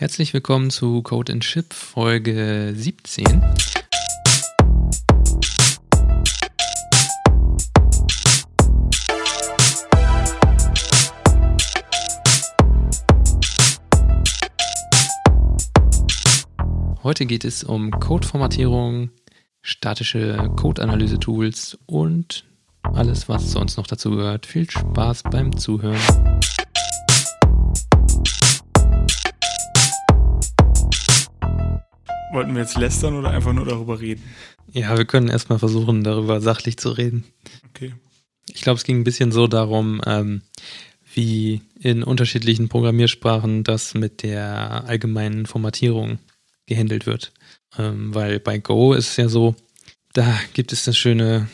Herzlich willkommen zu Code and Chip Folge 17. Heute geht es um Codeformatierung, statische Code-Analyse-Tools und alles, was sonst noch dazu gehört. Viel Spaß beim Zuhören. Wollten wir jetzt lästern oder einfach nur darüber reden? Ja, wir können erstmal versuchen, darüber sachlich zu reden. Okay. Ich glaube, es ging ein bisschen so darum, ähm, wie in unterschiedlichen Programmiersprachen das mit der allgemeinen Formatierung gehandelt wird. Ähm, weil bei Go ist es ja so, da gibt es das schöne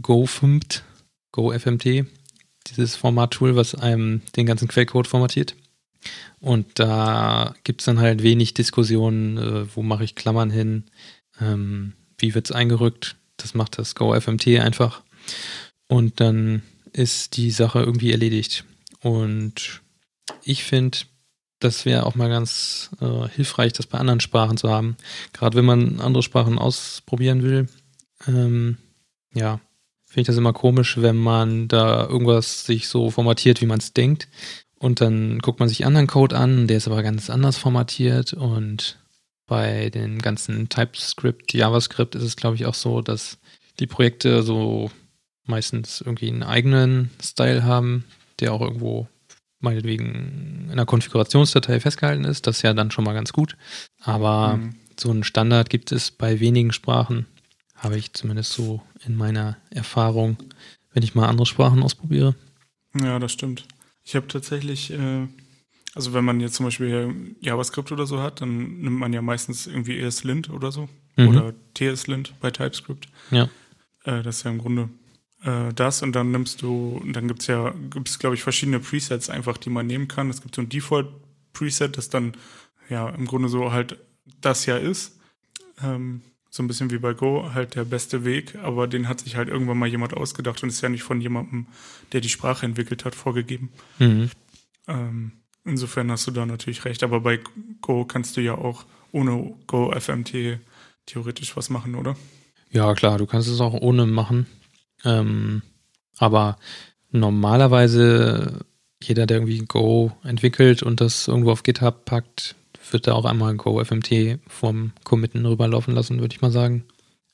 Go-FMT, Go-FMT, dieses Formattool, was einem den ganzen Quellcode formatiert. Und da gibt es dann halt wenig Diskussionen, äh, wo mache ich Klammern hin, ähm, wie wird es eingerückt. Das macht das Go-FMT einfach. Und dann ist die Sache irgendwie erledigt. Und ich finde, das wäre auch mal ganz äh, hilfreich, das bei anderen Sprachen zu haben. Gerade wenn man andere Sprachen ausprobieren will. Ähm, ja, finde ich das immer komisch, wenn man da irgendwas sich so formatiert, wie man es denkt. Und dann guckt man sich anderen Code an, der ist aber ganz anders formatiert. Und bei den ganzen TypeScript, JavaScript ist es, glaube ich, auch so, dass die Projekte so meistens irgendwie einen eigenen Style haben, der auch irgendwo meinetwegen in einer Konfigurationsdatei festgehalten ist. Das ist ja dann schon mal ganz gut. Aber mhm. so einen Standard gibt es bei wenigen Sprachen, habe ich zumindest so in meiner Erfahrung, wenn ich mal andere Sprachen ausprobiere. Ja, das stimmt. Ich habe tatsächlich, äh, also wenn man jetzt zum Beispiel JavaScript oder so hat, dann nimmt man ja meistens irgendwie ESLint oder so. Mhm. Oder TSLint bei TypeScript. Ja. Äh, das ist ja im Grunde äh, das und dann nimmst du, dann gibt es ja, gibt es glaube ich verschiedene Presets einfach, die man nehmen kann. Es gibt so ein Default-Preset, das dann ja im Grunde so halt das ja ist. Ähm, so ein bisschen wie bei Go, halt der beste Weg, aber den hat sich halt irgendwann mal jemand ausgedacht und ist ja nicht von jemandem, der die Sprache entwickelt hat, vorgegeben. Mhm. Ähm, insofern hast du da natürlich recht, aber bei Go kannst du ja auch ohne Go FMT theoretisch was machen, oder? Ja, klar, du kannst es auch ohne machen. Ähm, aber normalerweise jeder, der irgendwie Go entwickelt und das irgendwo auf GitHub packt, wird da auch einmal Go FMT vom Committen rüberlaufen lassen, würde ich mal sagen.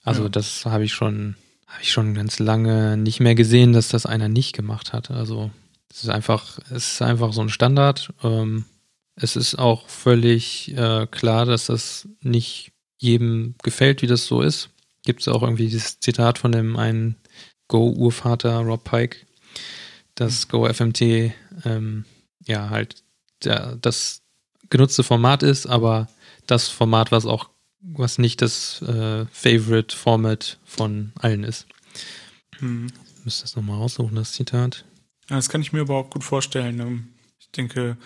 Also ja. das habe ich schon, habe ich schon ganz lange nicht mehr gesehen, dass das einer nicht gemacht hat. Also es ist einfach, es ist einfach so ein Standard. Ähm, es ist auch völlig äh, klar, dass das nicht jedem gefällt, wie das so ist. Gibt es auch irgendwie dieses Zitat von dem einen Go-Urvater Rob Pike, dass Go FMT ähm, ja halt der, das genutzte Format ist, aber das Format, was auch, was nicht das äh, Favorite Format von allen ist. Hm. Ich müsste das nochmal raussuchen, das Zitat. Ja, das kann ich mir überhaupt gut vorstellen. Ne? Ich denke,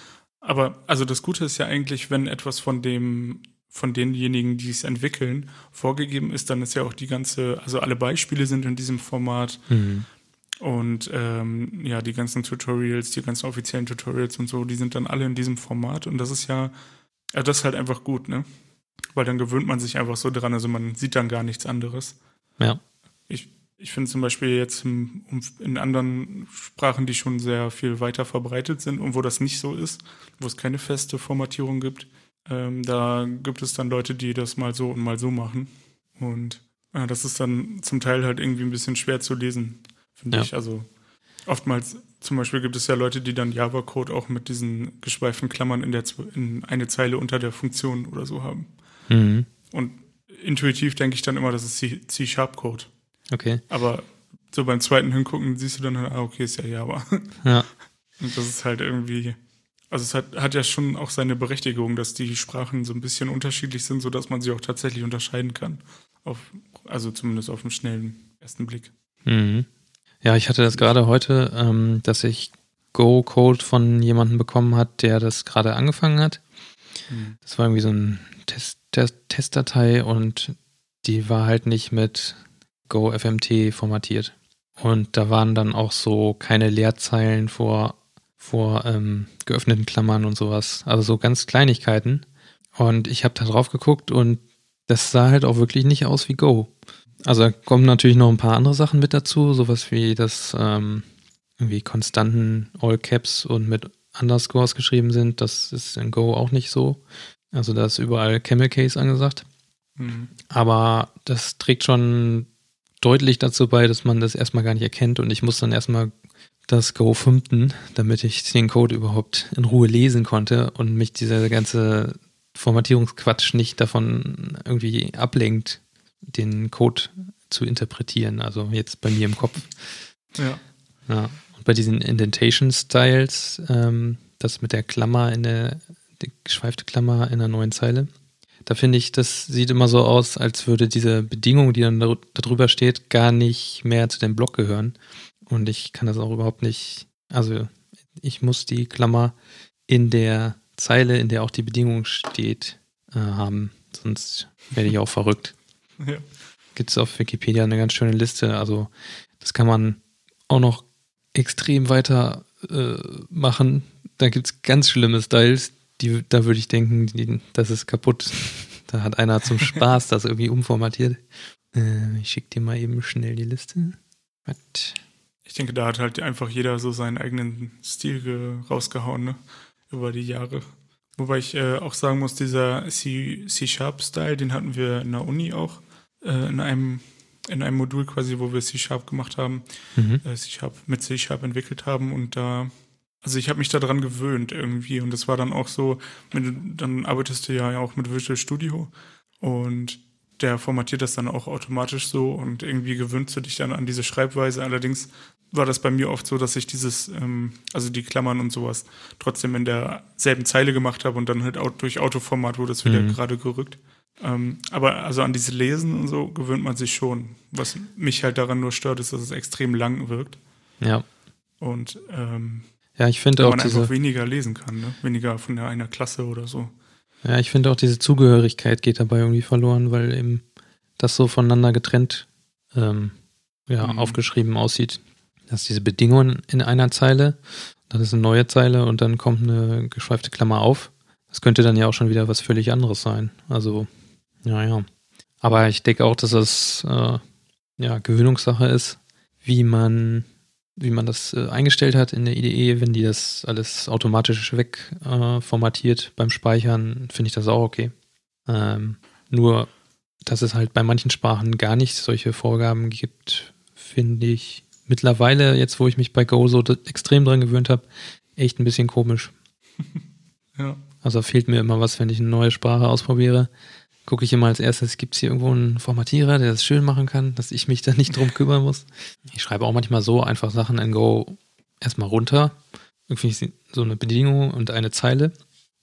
aber also das Gute ist ja eigentlich, wenn etwas von dem von denjenigen, die es entwickeln, vorgegeben ist, dann ist ja auch die ganze, also alle Beispiele sind in diesem Format. Mhm. Und ähm, ja, die ganzen Tutorials, die ganzen offiziellen Tutorials und so, die sind dann alle in diesem Format. Und das ist ja, ja, das ist halt einfach gut, ne? Weil dann gewöhnt man sich einfach so dran, also man sieht dann gar nichts anderes. Ja. Ich, ich finde zum Beispiel jetzt in, anderen Sprachen, die schon sehr viel weiter verbreitet sind und wo das nicht so ist, wo es keine feste Formatierung gibt, ähm, da gibt es dann Leute, die das mal so und mal so machen. Und äh, das ist dann zum Teil halt irgendwie ein bisschen schwer zu lesen finde ja. ich. Also oftmals, zum Beispiel gibt es ja Leute, die dann Java-Code auch mit diesen geschweiften Klammern in, der, in eine Zeile unter der Funktion oder so haben. Mhm. Und intuitiv denke ich dann immer, das ist C-Sharp-Code. Okay. Aber so beim zweiten Hingucken siehst du dann, ah, okay, ist ja Java. Ja. Und das ist halt irgendwie, also es hat, hat ja schon auch seine Berechtigung, dass die Sprachen so ein bisschen unterschiedlich sind, sodass man sie auch tatsächlich unterscheiden kann. Auf, also zumindest auf den schnellen ersten Blick. Mhm. Ja, ich hatte das gerade heute, ähm, dass ich Go-Code von jemandem bekommen hat, der das gerade angefangen hat. Mhm. Das war irgendwie so ein Test, Test, Testdatei und die war halt nicht mit Go FMT formatiert. Und da waren dann auch so keine Leerzeilen vor, vor ähm, geöffneten Klammern und sowas. Also so ganz Kleinigkeiten. Und ich habe da drauf geguckt und das sah halt auch wirklich nicht aus wie Go. Also da kommen natürlich noch ein paar andere Sachen mit dazu, sowas wie das ähm, irgendwie konstanten All Caps und mit Underscores geschrieben sind. Das ist in Go auch nicht so. Also da ist überall Camel Case angesagt. Mhm. Aber das trägt schon deutlich dazu bei, dass man das erstmal gar nicht erkennt und ich muss dann erstmal das Go fünften, damit ich den Code überhaupt in Ruhe lesen konnte und mich dieser ganze Formatierungsquatsch nicht davon irgendwie ablenkt, den Code zu interpretieren. Also jetzt bei mir im Kopf. Ja. ja. Und bei diesen Indentation Styles, ähm, das mit der Klammer in der, die geschweifte Klammer in der neuen Zeile, da finde ich, das sieht immer so aus, als würde diese Bedingung, die dann darüber steht, gar nicht mehr zu dem Block gehören. Und ich kann das auch überhaupt nicht, also ich muss die Klammer in der Zeile, in der auch die Bedingung steht, äh, haben. Sonst werde ich auch verrückt. Ja. Gibt es auf Wikipedia eine ganz schöne Liste. Also das kann man auch noch extrem weiter äh, machen. Da gibt es ganz schlimme Styles, die, da würde ich denken, die, das ist kaputt. Da hat einer zum Spaß das irgendwie umformatiert. Äh, ich schicke dir mal eben schnell die Liste. Was? Ich denke, da hat halt einfach jeder so seinen eigenen Stil rausgehauen, ne? Über die Jahre. Wobei ich äh, auch sagen muss, dieser C-Sharp-Style, den hatten wir in der Uni auch, äh, in einem in einem Modul quasi, wo wir C-Sharp gemacht haben, mhm. äh, C-Sharp mit C-Sharp entwickelt haben und da also ich habe mich daran gewöhnt irgendwie und das war dann auch so, dann arbeitest du ja auch mit Visual Studio und der formatiert das dann auch automatisch so und irgendwie gewöhnst du dich dann an diese Schreibweise. Allerdings war das bei mir oft so, dass ich dieses, ähm, also die Klammern und sowas trotzdem in derselben Zeile gemacht habe und dann halt auch durch Autoformat wurde das wieder mhm. gerade gerückt. Ähm, aber also an diese Lesen und so gewöhnt man sich schon. Was mich halt daran nur stört, ist, dass es extrem lang wirkt. Ja. Und ähm, ja, ich finde auch. Man diese, einfach weniger lesen kann, ne? Weniger von einer Klasse oder so. Ja, ich finde auch diese Zugehörigkeit geht dabei irgendwie verloren, weil eben das so voneinander getrennt ähm, ja, mhm. aufgeschrieben aussieht. Dass diese Bedingungen in einer Zeile, dann ist eine neue Zeile und dann kommt eine geschweifte Klammer auf. Das könnte dann ja auch schon wieder was völlig anderes sein. Also, ja, ja. Aber ich denke auch, dass das äh, ja Gewöhnungssache ist, wie man wie man das äh, eingestellt hat in der IDE, wenn die das alles automatisch wegformatiert äh, beim Speichern, finde ich das auch okay. Ähm, nur, dass es halt bei manchen Sprachen gar nicht solche Vorgaben gibt, finde ich mittlerweile, jetzt wo ich mich bei Go so extrem dran gewöhnt habe, echt ein bisschen komisch. ja. Also fehlt mir immer was, wenn ich eine neue Sprache ausprobiere gucke ich immer als erstes, gibt es hier irgendwo einen Formatierer, der das schön machen kann, dass ich mich da nicht drum kümmern muss. Ich schreibe auch manchmal so einfach Sachen in Go erstmal runter. Irgendwie so eine Bedingung und eine Zeile.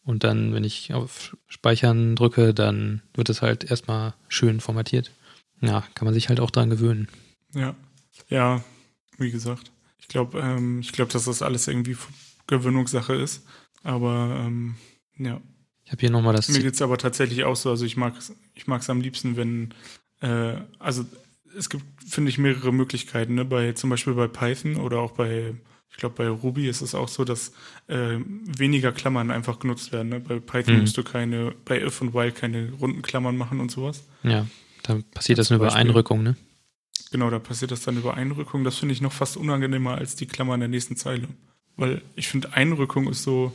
Und dann, wenn ich auf Speichern drücke, dann wird es halt erstmal schön formatiert. Ja, kann man sich halt auch dran gewöhnen. Ja, ja, wie gesagt. Ich glaube, ähm, ich dass das alles irgendwie Gewöhnungssache ist. Aber ähm, ja, ich habe hier nochmal das. Mir geht es aber tatsächlich auch so. Also ich mag es ich mag's am liebsten, wenn, äh, also es gibt, finde ich, mehrere Möglichkeiten. Ne? Bei, zum Beispiel bei Python oder auch bei, ich glaube, bei Ruby ist es auch so, dass äh, weniger Klammern einfach genutzt werden. Ne? Bei Python mhm. musst du keine, bei if und while keine runden Klammern machen und sowas. Ja, da passiert das nur über Einrückung, ne? Genau, da passiert das dann über Einrückung. Das finde ich noch fast unangenehmer als die Klammer in der nächsten Zeile. Weil ich finde, Einrückung ist so,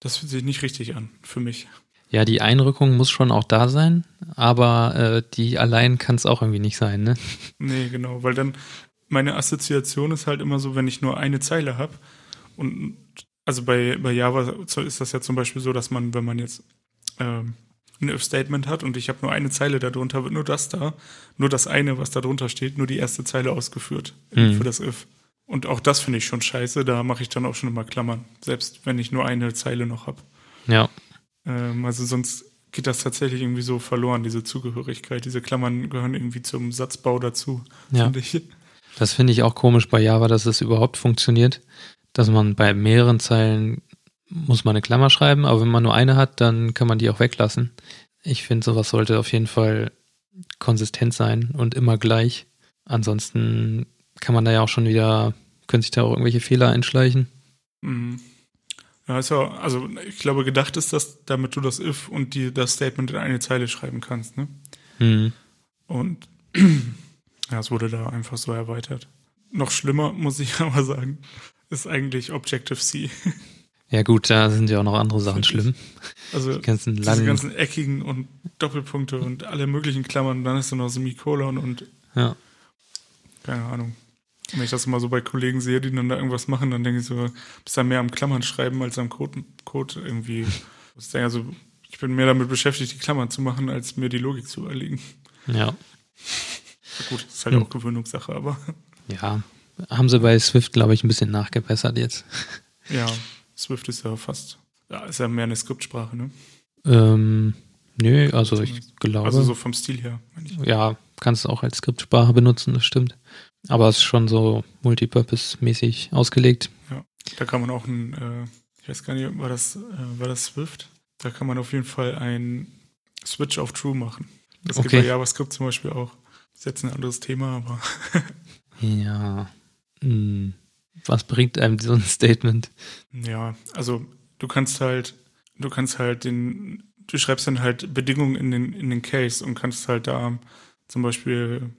das fühlt sich nicht richtig an für mich. Ja, die Einrückung muss schon auch da sein, aber äh, die allein kann es auch irgendwie nicht sein, ne? Nee, genau, weil dann meine Assoziation ist halt immer so, wenn ich nur eine Zeile habe und also bei, bei Java ist das ja zum Beispiel so, dass man, wenn man jetzt ähm, ein If-Statement hat und ich habe nur eine Zeile darunter, wird nur das da, nur das eine, was da drunter steht, nur die erste Zeile ausgeführt mhm. für das If. Und auch das finde ich schon scheiße. Da mache ich dann auch schon immer Klammern, selbst wenn ich nur eine Zeile noch habe. Ja. Ähm, also sonst geht das tatsächlich irgendwie so verloren, diese Zugehörigkeit. Diese Klammern gehören irgendwie zum Satzbau dazu, ja. finde ich. Das finde ich auch komisch bei Java, dass es überhaupt funktioniert, dass man bei mehreren Zeilen muss man eine Klammer schreiben, aber wenn man nur eine hat, dann kann man die auch weglassen. Ich finde, sowas sollte auf jeden Fall konsistent sein und immer gleich. Ansonsten kann man da ja auch schon wieder, können sich da auch irgendwelche Fehler einschleichen. Mhm. Ja, ist ja, also ich glaube, gedacht ist das, damit du das if und die, das Statement in eine Zeile schreiben kannst, ne? Mhm. Und ja, es wurde da einfach so erweitert. Noch schlimmer, muss ich aber sagen, ist eigentlich Objective-C. Ja gut, da sind ja auch noch andere Sachen schlimm. Also Die ganzen diese ganzen eckigen und Doppelpunkte und alle möglichen Klammern. Und dann hast du noch Semikolon und ja. keine Ahnung. Wenn ich das mal so bei Kollegen sehe, die dann da irgendwas machen, dann denke ich so, bist da mehr am Klammern schreiben als am Code, Code irgendwie. Also, ich bin mehr damit beschäftigt, die Klammern zu machen, als mir die Logik zu überlegen. Ja. Gut, das ist halt Hm. auch Gewöhnungssache, aber Ja. Haben sie bei Swift, glaube ich, ein bisschen nachgebessert jetzt. ja, Swift ist ja fast, ja, ist ja mehr eine Skriptsprache, ne? Ähm, nö, also ich glaube. Also so vom Stil her, meine ich. ja, kannst du auch als Skriptsprache benutzen, das stimmt. Aber es ist schon so multipurpose-mäßig ausgelegt. Da kann man auch ein, äh, ich weiß gar nicht, war das, äh, war das Swift? Da kann man auf jeden Fall ein Switch auf True machen. Das Okay. bei JavaScript zum Beispiel auch. ist jetzt ein anderes Thema, aber Ja. Hm. Was bringt einem so ein Statement? ja, also du kannst halt, du kannst halt den, du schreibst dann halt Bedingungen in den, in den Case und kannst halt da zum Beispiel,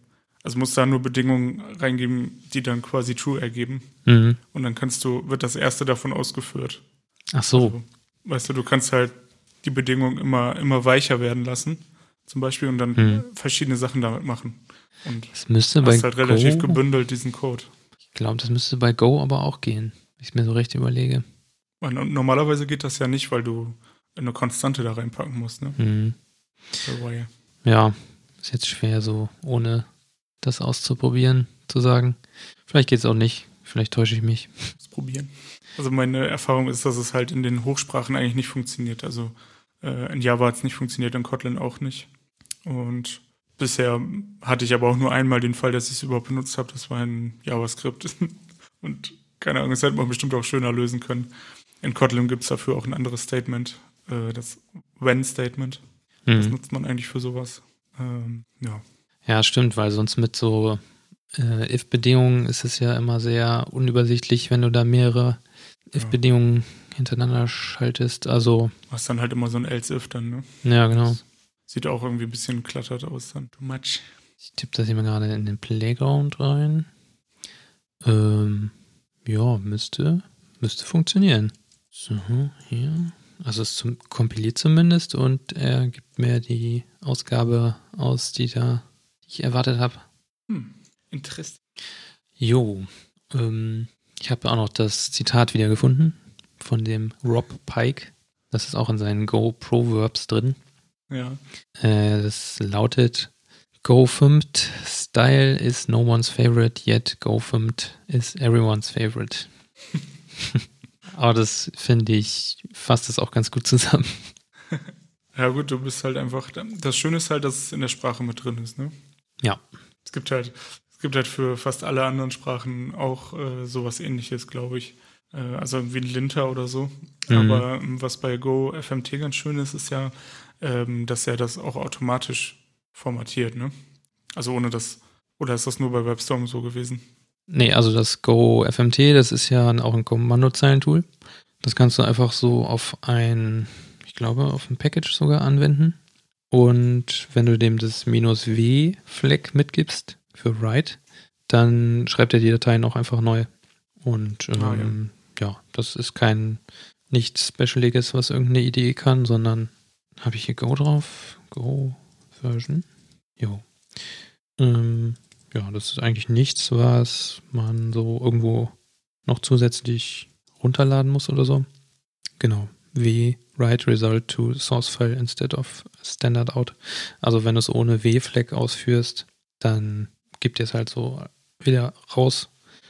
also musst da nur Bedingungen reingeben, die dann quasi True ergeben. Mhm. Und dann kannst du, wird das erste davon ausgeführt. Ach so. Also, weißt du, du kannst halt die Bedingungen immer, immer weicher werden lassen, zum Beispiel, und dann Hm. verschiedene Sachen damit machen. Und Das müsste bei halt relativ Go, gebündelt diesen Code. ich glaube, das müsste bei Go aber auch gehen, wenn ich mir so recht überlege. Und normalerweise geht das ja nicht, weil du eine Konstante da reinpacken musst, ne? Mhm. Ja, ist jetzt schwer so, ohne das auszuprobieren, zu sagen. Vielleicht geht es auch nicht. Vielleicht täusche ich mich. Muss probieren. Also meine Erfahrung ist, dass es halt in den Hochsprachen eigentlich nicht funktioniert. Also äh, in Java hat es nicht funktioniert, in Kotlin auch nicht. Und bisher hatte ich aber auch nur einmal den Fall, dass ich es überhaupt benutzt habe. Das war in JavaScript. Und keine Ahnung, das hätte man bestimmt auch schöner lösen können. In Kotlin gibt es dafür auch ein anderes Statement, äh, das When-Statement. Das Mhm. nutzt man eigentlich für sowas. Ähm, ja. Ja, stimmt, weil sonst mit so äh, if-Bedingungen ist es ja immer sehr unübersichtlich, wenn du da mehrere if-Bedingungen hintereinander schaltest. Also, Hast dann halt immer so ein Else-If dann, ne? ja, genau. Sieht auch irgendwie ein bisschen klattert aus dann. Too much. Ich tippe das hier mal gerade in den Playground rein. Ähm, ja, müsste, müsste funktionieren. So, hier. Also es zum, kompiliert zumindest und er gibt mir die Ausgabe aus, die da ich erwartet habe. Hm. Interessant. Jo, ähm, ich habe auch noch das Zitat wiedergefunden von dem Rob Pike. Das ist auch in seinen Go Proverbs drin. Ja. Äh, das lautet: Go filmed style is no one's favorite, yet go filmed is everyone's favorite. Aber das finde ich, fasst das auch ganz gut zusammen. Ja gut, du bist halt einfach. Das Schöne ist halt, dass es in der Sprache mit drin ist, ne? Ja. Es gibt halt, es gibt halt für fast alle anderen Sprachen auch äh, sowas ähnliches, glaube ich. Äh, also wie ein Linter oder so. Mhm. Aber ähm, was bei Go FMT ganz schön ist, ist ja, ähm, dass er das auch automatisch formatiert, ne? Also ohne das. Oder ist das nur bei WebStorm so gewesen? Nee, also das Go FMT, das ist ja auch ein Kommandozeilentool. Das kannst du einfach so auf ein, ich glaube, auf ein Package sogar anwenden. Und wenn du dem das minus W-Flag mitgibst für write, dann schreibt er die Dateien auch einfach neu. Und ähm, Ah, ja. das ist kein nichts Specialiges, was irgendeine Idee kann, sondern habe ich hier Go drauf? Go Version? Jo. Ähm, ja, das ist eigentlich nichts, was man so irgendwo noch zusätzlich runterladen muss oder so. Genau. W write result to source file instead of standard out. Also wenn du es ohne W-Flag ausführst, dann gibt dir es halt so wieder raus,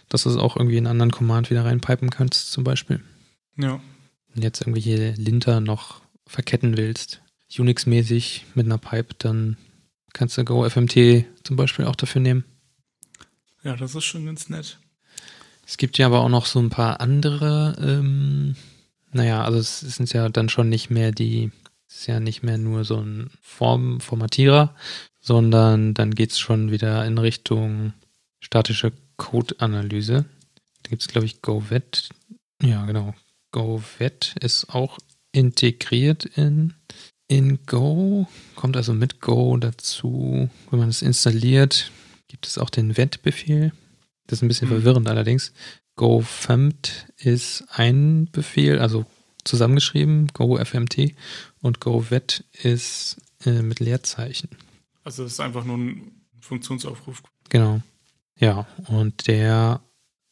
dass du es auch irgendwie in einen anderen Command wieder reinpipen kannst, zum Beispiel. Ja. Wenn du jetzt irgendwelche Linter noch verketten willst, Unix-mäßig mit einer Pipe, dann kannst du Go FMT zum Beispiel auch dafür nehmen. Ja, das ist schon ganz nett. Es gibt ja aber auch noch so ein paar andere, ähm, naja, also es sind ja dann schon nicht mehr die, es ist ja nicht mehr nur so ein Form, Formatierer, sondern dann geht es schon wieder in Richtung statische Code-Analyse. Da gibt es, glaube ich, GoVet. Ja, genau. GoVet ist auch integriert in, in Go, kommt also mit Go dazu. Wenn man es installiert, gibt es auch den Vet-Befehl. Das ist ein bisschen mhm. verwirrend allerdings. GoFmt ist ein Befehl, also zusammengeschrieben, GoFMT und GoVet ist äh, mit Leerzeichen. Also es ist einfach nur ein Funktionsaufruf. Genau. Ja, und der,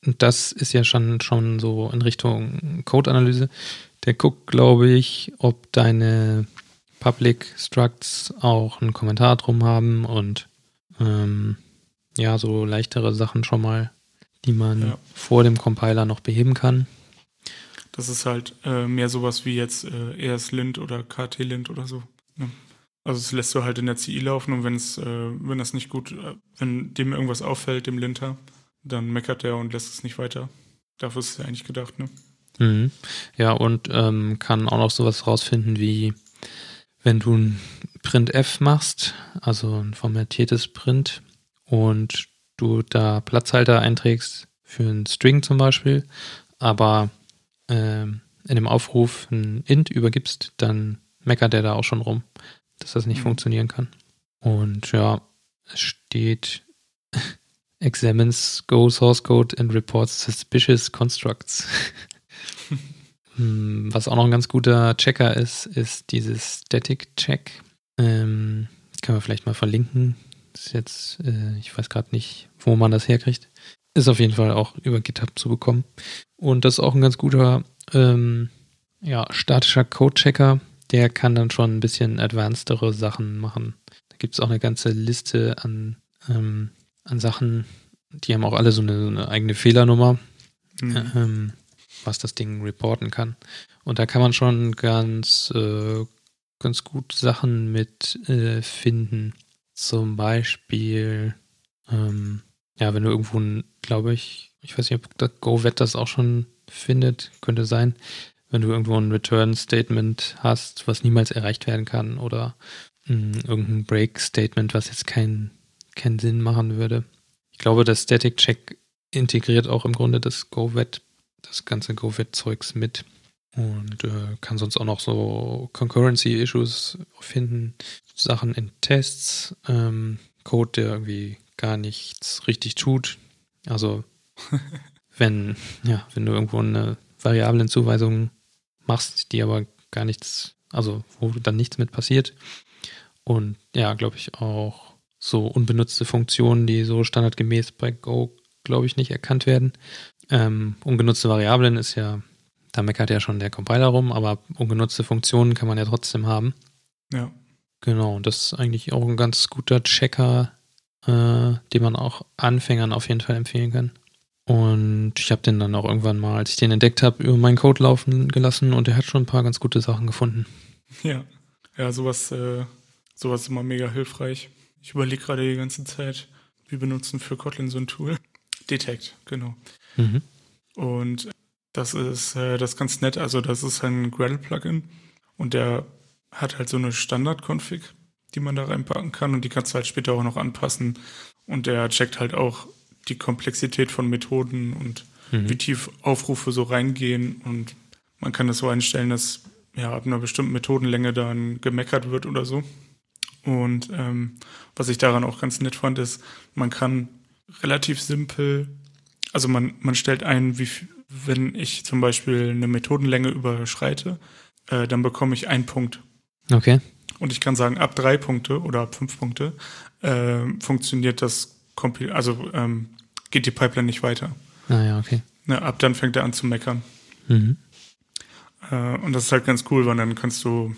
das ist ja schon, schon so in Richtung Code-Analyse. Der guckt, glaube ich, ob deine Public Structs auch einen Kommentar drum haben und ähm, ja, so leichtere Sachen schon mal, die man ja. vor dem Compiler noch beheben kann. Das ist halt äh, mehr sowas wie jetzt äh, ESLint oder KT-Lint oder so. Ne? Also es lässt du halt in der CI laufen und wenn es, äh, wenn das nicht gut, äh, wenn dem irgendwas auffällt, dem Linter, dann meckert er und lässt es nicht weiter. Dafür ist es ja eigentlich gedacht, ne? Mhm. Ja, und ähm, kann auch noch sowas rausfinden wie, wenn du ein Printf machst, also ein formatiertes Print, und du da Platzhalter einträgst für ein String zum Beispiel, aber äh, in dem Aufruf ein Int übergibst, dann meckert der da auch schon rum, dass das nicht mhm. funktionieren kann. Und ja, es steht examines Go source code and reports suspicious constructs. Hm, was auch noch ein ganz guter Checker ist, ist dieses Static Check. Ähm, können wir vielleicht mal verlinken. Ist jetzt, äh, ich weiß gerade nicht, wo man das herkriegt. Ist auf jeden Fall auch über GitHub zu bekommen. Und das ist auch ein ganz guter ähm, ja, statischer Code-Checker, der kann dann schon ein bisschen advancedere Sachen machen. Da gibt es auch eine ganze Liste an, ähm, an Sachen, die haben auch alle so eine, so eine eigene Fehlernummer, mhm. ähm, was das Ding reporten kann. Und da kann man schon ganz, äh, ganz gut Sachen mit äh, finden. Zum Beispiel, ähm, ja, wenn du irgendwo, glaube ich, ich weiß nicht, ob GoVet das auch schon findet, könnte sein, wenn du irgendwo ein Return-Statement hast, was niemals erreicht werden kann oder mh, hm, irgendein Break-Statement, was jetzt keinen keinen Sinn machen würde. Ich glaube, der Static Check integriert auch im Grunde das GoVet, das ganze GoVet-Zeugs mit und äh, kann sonst auch noch so Concurrency-Issues finden, Sachen in Tests, ähm, Code, der irgendwie gar nichts richtig tut. Also wenn, ja, wenn du irgendwo eine Variablenzuweisung machst, die aber gar nichts, also wo dann nichts mit passiert. Und ja, glaube ich auch so unbenutzte Funktionen, die so standardgemäß bei Go, glaube ich, nicht erkannt werden. Ähm, ungenutzte Variablen ist ja, da meckert ja schon der Compiler rum, aber ungenutzte Funktionen kann man ja trotzdem haben. Ja. Genau, und das ist eigentlich auch ein ganz guter Checker, äh, den man auch Anfängern auf jeden Fall empfehlen kann. Und ich habe den dann auch irgendwann mal, als ich den entdeckt habe, über meinen Code laufen gelassen und er hat schon ein paar ganz gute Sachen gefunden. Ja, ja, sowas, äh, sowas ist immer mega hilfreich. Ich überlege gerade die ganze Zeit, wir benutzen für Kotlin so ein Tool. Detect, genau. Mhm. Und das ist, äh, das ist ganz nett. Also das ist ein Gradle-Plugin und der hat halt so eine Standard-Config, die man da reinpacken kann und die kannst du halt später auch noch anpassen. Und der checkt halt auch die Komplexität von Methoden und mhm. wie tief Aufrufe so reingehen. Und man kann das so einstellen, dass ja ab einer bestimmten Methodenlänge dann gemeckert wird oder so. Und ähm, was ich daran auch ganz nett fand, ist, man kann relativ simpel, also man, man stellt ein, wie wenn ich zum Beispiel eine Methodenlänge überschreite, äh, dann bekomme ich einen Punkt. Okay. Und ich kann sagen, ab drei Punkte oder ab fünf Punkte äh, funktioniert das also ähm, geht die Pipeline nicht weiter. Ah ja, okay. Ne, ab dann fängt er an zu meckern. Mhm. Äh, und das ist halt ganz cool, weil dann kannst du,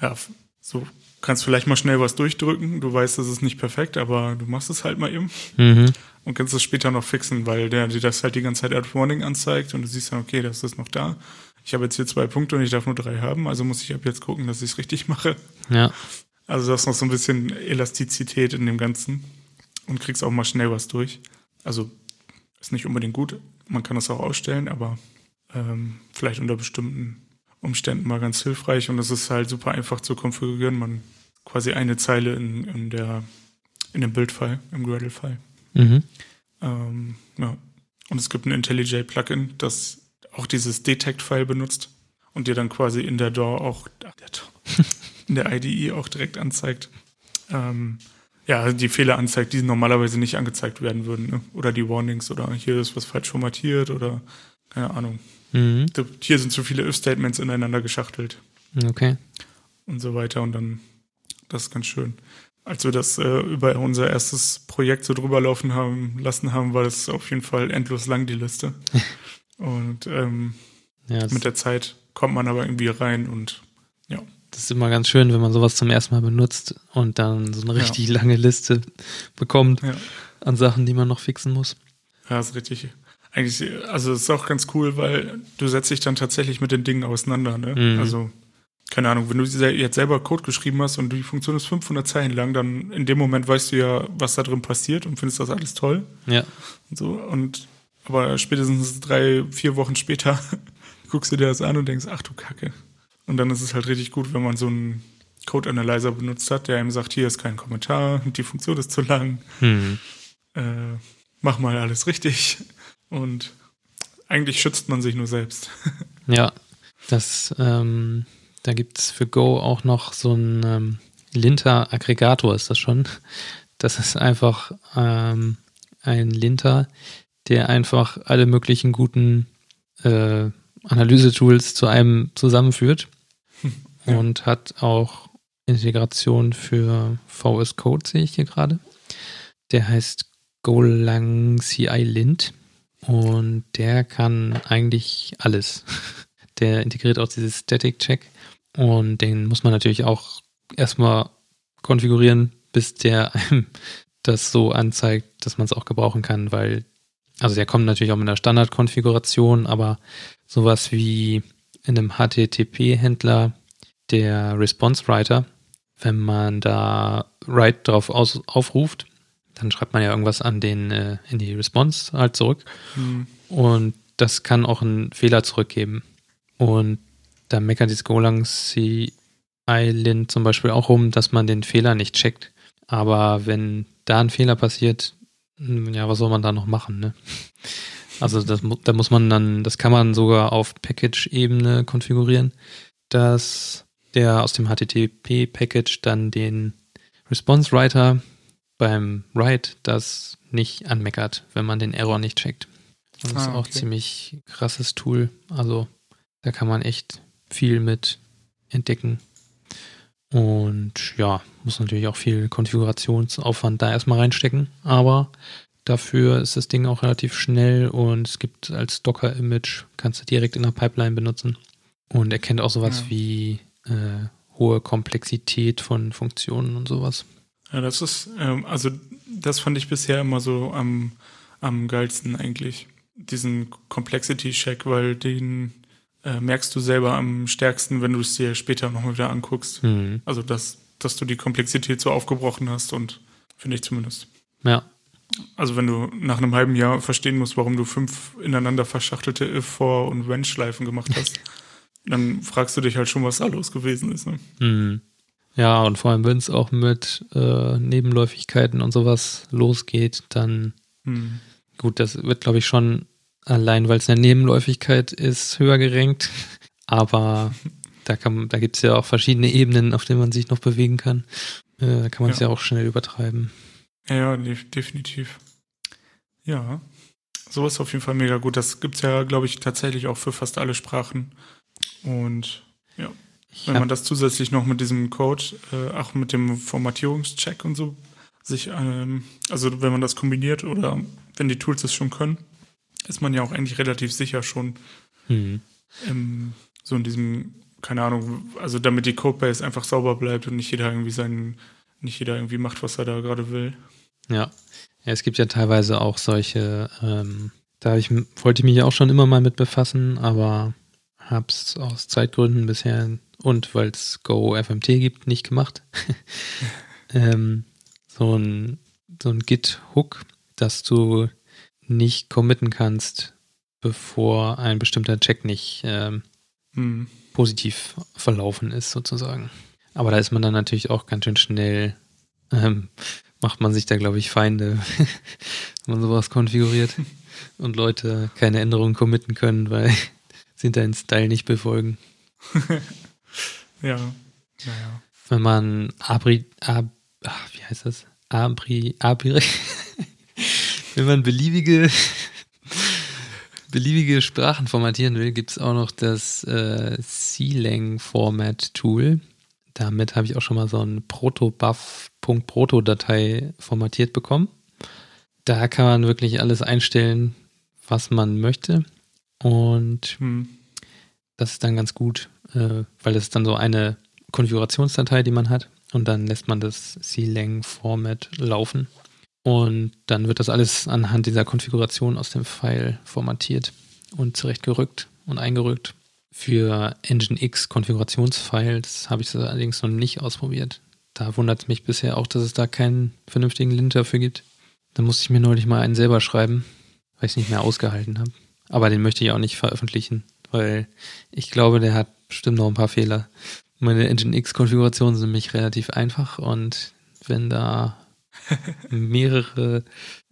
ja, so kannst vielleicht mal schnell was durchdrücken. Du weißt, das ist nicht perfekt, aber du machst es halt mal eben. Mhm. Und kannst es später noch fixen, weil der dir das halt die ganze Zeit als Warning anzeigt und du siehst dann, okay, das ist noch da. Ich habe jetzt hier zwei Punkte und ich darf nur drei haben, also muss ich ab jetzt gucken, dass ich es richtig mache. Ja. Also das ist noch so ein bisschen Elastizität in dem Ganzen und kriegst auch mal schnell was durch. Also ist nicht unbedingt gut, man kann das auch ausstellen, aber ähm, vielleicht unter bestimmten Umständen mal ganz hilfreich und es ist halt super einfach zu konfigurieren. Man quasi eine Zeile in, in der in dem Bildfile, im Gradle-File. Mhm. Ähm, ja. Und es gibt ein IntelliJ-Plugin, das auch dieses Detect-File benutzt. und dir dann quasi in der DAW auch, in der IDE auch direkt anzeigt. Ähm, ja, die Fehler anzeigt, die normalerweise nicht angezeigt werden würden. Ne? Oder die Warnings oder hier ist was falsch formatiert oder keine Ahnung. Mhm. Hier sind zu viele If-Statements ineinander geschachtelt. Okay. Und so weiter. Und dann, das ist ganz schön. Als wir das äh, über unser erstes Projekt so drüber laufen haben lassen haben, war das auf jeden Fall endlos lang, die Liste. und ähm, ja, mit der Zeit kommt man aber irgendwie rein und ja. Das ist immer ganz schön, wenn man sowas zum ersten Mal benutzt und dann so eine richtig ja. lange Liste bekommt ja. an Sachen, die man noch fixen muss. Ja, ist richtig. Eigentlich, also es ist auch ganz cool, weil du setzt dich dann tatsächlich mit den Dingen auseinander. Ne? Mhm. Also keine Ahnung, wenn du jetzt selber Code geschrieben hast und die Funktion ist 500 Zeilen lang, dann in dem Moment weißt du ja, was da drin passiert und findest das alles toll. Ja. Und so und aber spätestens drei, vier Wochen später guckst du dir das an und denkst, ach du Kacke. Und dann ist es halt richtig gut, wenn man so einen Code Analyzer benutzt hat, der einem sagt, hier ist kein Kommentar, die Funktion ist zu lang, hm. äh, mach mal alles richtig. Und eigentlich schützt man sich nur selbst. Ja, das, ähm, da gibt es für Go auch noch so ein ähm, Linter-Aggregator, ist das schon. Das ist einfach ähm, ein Linter, der einfach alle möglichen guten äh, Analyse-Tools zu einem zusammenführt ja. und hat auch Integration für VS Code, sehe ich hier gerade. Der heißt Golang CI Lint und der kann eigentlich alles. Der integriert auch dieses Static Check und den muss man natürlich auch erstmal konfigurieren, bis der einem das so anzeigt, dass man es auch gebrauchen kann, weil, also der kommt natürlich auch mit einer Standardkonfiguration, aber sowas wie in einem HTTP-Händler der Response Writer, wenn man da Write drauf aus, aufruft, dann schreibt man ja irgendwas an den äh, in die Response halt zurück. Mhm. Und das kann auch einen Fehler zurückgeben. Und da meckert die Golang CI-Lin zum Beispiel auch rum, dass man den Fehler nicht checkt. Aber wenn da ein Fehler passiert, hm, ja, was soll man da noch machen, ne? Also das, da muss man dann, das kann man sogar auf Package-Ebene konfigurieren, dass der aus dem HTTP-Package dann den Response Writer beim Write das nicht anmeckert, wenn man den Error nicht checkt. Das ah, ist auch okay. ziemlich krasses Tool. Also da kann man echt viel mit entdecken. Und ja, muss natürlich auch viel Konfigurationsaufwand da erstmal reinstecken. Aber dafür ist das Ding auch relativ schnell und es gibt als Docker-Image, kannst du direkt in der Pipeline benutzen. Und erkennt auch sowas ja. wie äh, hohe Komplexität von Funktionen und sowas. Ja, das ist, ähm, also das fand ich bisher immer so am, am geilsten eigentlich. Diesen Complexity-Check, weil den äh, merkst du selber am stärksten, wenn du es dir später nochmal wieder anguckst. Mhm. Also, dass, dass du die Komplexität so aufgebrochen hast und finde ich zumindest. Ja. Also, wenn du nach einem halben Jahr verstehen musst, warum du fünf ineinander verschachtelte If, For und When-Schleifen gemacht hast, dann fragst du dich halt schon, was da los gewesen ist. Ne? Mhm. Ja, und vor allem, wenn es auch mit äh, Nebenläufigkeiten und sowas losgeht, dann hm. gut, das wird, glaube ich, schon allein, weil es eine Nebenläufigkeit ist, höher gerankt. Aber da, da gibt es ja auch verschiedene Ebenen, auf denen man sich noch bewegen kann. Äh, da kann man es ja. ja auch schnell übertreiben. Ja, definitiv. Ja, so ist auf jeden Fall mega gut. Das gibt es ja, glaube ich, tatsächlich auch für fast alle Sprachen. Und ja. Wenn man das zusätzlich noch mit diesem Code, äh, auch mit dem Formatierungscheck und so, sich, ähm, also wenn man das kombiniert oder wenn die Tools es schon können, ist man ja auch eigentlich relativ sicher schon. Mhm. Ähm, so in diesem, keine Ahnung, also damit die Codebase einfach sauber bleibt und nicht jeder irgendwie seinen, nicht jeder irgendwie macht, was er da gerade will. Ja. ja. es gibt ja teilweise auch solche, ähm, da ich, wollte ich mich ja auch schon immer mal mit befassen, aber habe es aus Zeitgründen bisher und weil es Go FMT gibt, nicht gemacht. ähm, so ein, so ein Git-Hook, dass du nicht committen kannst, bevor ein bestimmter Check nicht ähm, mhm. positiv verlaufen ist, sozusagen. Aber da ist man dann natürlich auch ganz schön schnell, ähm, macht man sich da, glaube ich, Feinde, wenn man sowas konfiguriert und Leute keine Änderungen committen können, weil sie deinen Style nicht befolgen. Ja, naja. Wenn man Abri, Ab, ach, wie heißt das? Abri, Abri, wenn man beliebige, beliebige Sprachen formatieren will, gibt es auch noch das äh, C-Lang-Format-Tool. Damit habe ich auch schon mal so ein Protobuf.proto-Datei formatiert bekommen. Da kann man wirklich alles einstellen, was man möchte. Und hm. das ist dann ganz gut, äh, weil es dann so eine Konfigurationsdatei, die man hat. Und dann lässt man das C-Lang-Format laufen. Und dann wird das alles anhand dieser Konfiguration aus dem File formatiert und zurechtgerückt und eingerückt. Für Nginx Konfigurationsfiles habe ich das allerdings noch nicht ausprobiert. Da wundert es mich bisher auch, dass es da keinen vernünftigen Lint dafür gibt. Da musste ich mir neulich mal einen selber schreiben, weil ich es nicht mehr ausgehalten habe. Aber den möchte ich auch nicht veröffentlichen, weil ich glaube, der hat bestimmt noch ein paar Fehler. Meine Nginx-Konfigurationen sind nämlich relativ einfach und wenn da mehrere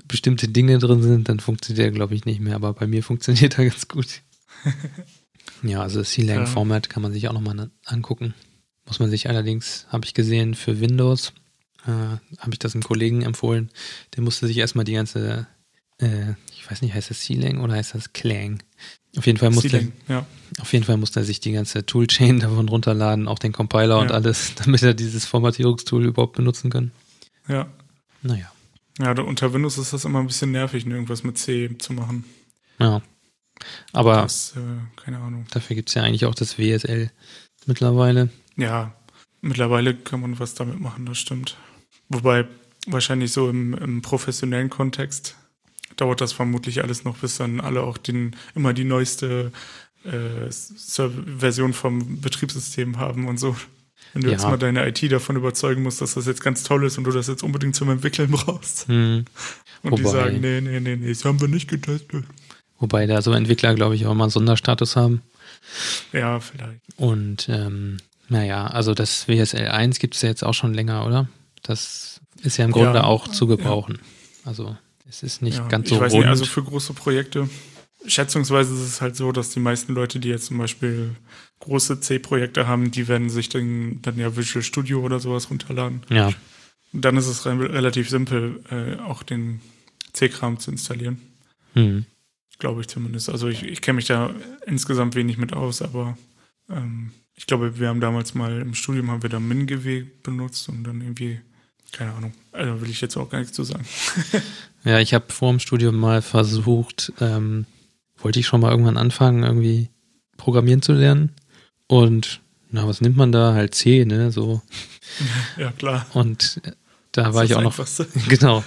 bestimmte Dinge drin sind, dann funktioniert der, glaube ich, nicht mehr. Aber bei mir funktioniert er ganz gut. Ja, also das C-Lang-Format kann man sich auch nochmal angucken. Muss man sich allerdings, habe ich gesehen, für Windows, äh, habe ich das einem Kollegen empfohlen, der musste sich erstmal die ganze, äh, ich weiß nicht, heißt das C-Lang oder heißt das Clang? Auf jeden Fall musste, ja. auf jeden Fall musste er sich die ganze Toolchain davon runterladen, auch den Compiler ja. und alles, damit er dieses Formatierungstool überhaupt benutzen kann. Ja. Naja. Ja, unter Windows ist das immer ein bisschen nervig, ne, irgendwas mit C zu machen. Ja. Aber das, äh, keine Ahnung. Dafür gibt es ja eigentlich auch das WSL mittlerweile. Ja, mittlerweile kann man was damit machen, das stimmt. Wobei wahrscheinlich so im, im professionellen Kontext dauert das vermutlich alles noch, bis dann alle auch den immer die neueste äh, Version vom Betriebssystem haben und so. Wenn du ja. jetzt mal deine IT davon überzeugen musst, dass das jetzt ganz toll ist und du das jetzt unbedingt zum Entwickeln brauchst. Hm. Und Wobei, die sagen, nee, nee, nee, nee, das haben wir nicht getestet. Wobei da so Entwickler, glaube ich, auch mal einen Sonderstatus haben. Ja, vielleicht. Und ähm, naja, also das WSL 1 gibt es ja jetzt auch schon länger, oder? Das ist ja im Grunde ja, auch zu gebrauchen. Ja. Also es ist nicht ja, ganz so ich weiß rund. Nicht, also für große Projekte, schätzungsweise ist es halt so, dass die meisten Leute, die jetzt zum Beispiel große C-Projekte haben, die werden sich dann, dann ja Visual Studio oder sowas runterladen. Ja. Und dann ist es re relativ simpel, äh, auch den C-Kram zu installieren. Hm glaube ich zumindest. Also ich, ich kenne mich da insgesamt wenig mit aus, aber ähm, ich glaube, wir haben damals mal im Studium haben wir da MinGW benutzt und dann irgendwie, keine Ahnung, also will ich jetzt auch gar nichts zu sagen. ja, ich habe vor dem Studium mal versucht, ähm, wollte ich schon mal irgendwann anfangen, irgendwie Programmieren zu lernen. Und na, was nimmt man da? Halt C, ne? So. Ja, klar. Und da das war ich auch noch. Genau.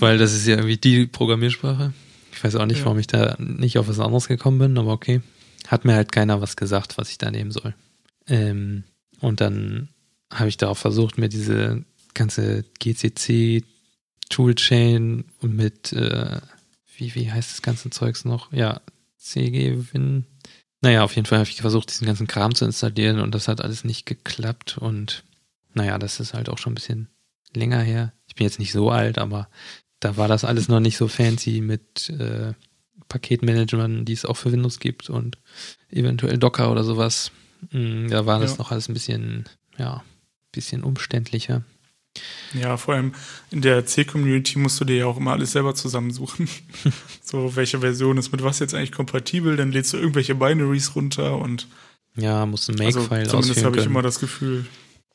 Weil das ist ja irgendwie die Programmiersprache. Ich weiß auch nicht, ja. warum ich da nicht auf was anderes gekommen bin, aber okay. Hat mir halt keiner was gesagt, was ich da nehmen soll. Ähm, und dann habe ich darauf versucht, mir diese ganze GCC Toolchain und mit, äh, wie, wie heißt das ganze Zeugs noch? Ja, CG-Win. Naja, auf jeden Fall habe ich versucht, diesen ganzen Kram zu installieren und das hat alles nicht geklappt und naja, das ist halt auch schon ein bisschen länger her. Ich bin jetzt nicht so alt, aber da war das alles noch nicht so fancy mit äh, Paketmanagement, die es auch für Windows gibt und eventuell Docker oder sowas. Mm, da war das ja. noch alles ein bisschen, ja, bisschen umständlicher. Ja, vor allem in der C-Community musst du dir ja auch immer alles selber zusammensuchen. so, welche Version ist mit was jetzt eigentlich kompatibel, dann lädst du irgendwelche Binaries runter und ja, musst ein Make-File also Zumindest habe ich immer das Gefühl,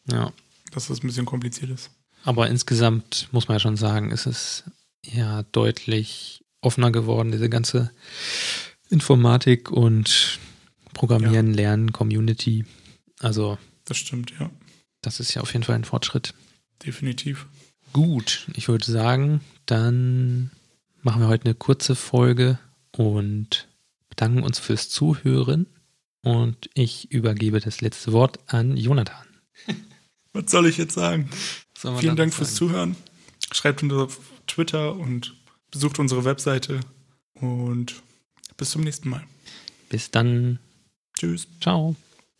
ja. dass das ein bisschen kompliziert ist. Aber insgesamt muss man ja schon sagen, ist es ja deutlich offener geworden, diese ganze Informatik und Programmieren, ja. Lernen, Community. Also. Das stimmt, ja. Das ist ja auf jeden Fall ein Fortschritt. Definitiv. Gut, ich würde sagen, dann machen wir heute eine kurze Folge und bedanken uns fürs Zuhören. Und ich übergebe das letzte Wort an Jonathan. Was soll ich jetzt sagen? Vielen Dank fürs Zuhören. Schreibt uns auf Twitter und besucht unsere Webseite. Und bis zum nächsten Mal. Bis dann. Tschüss. Ciao.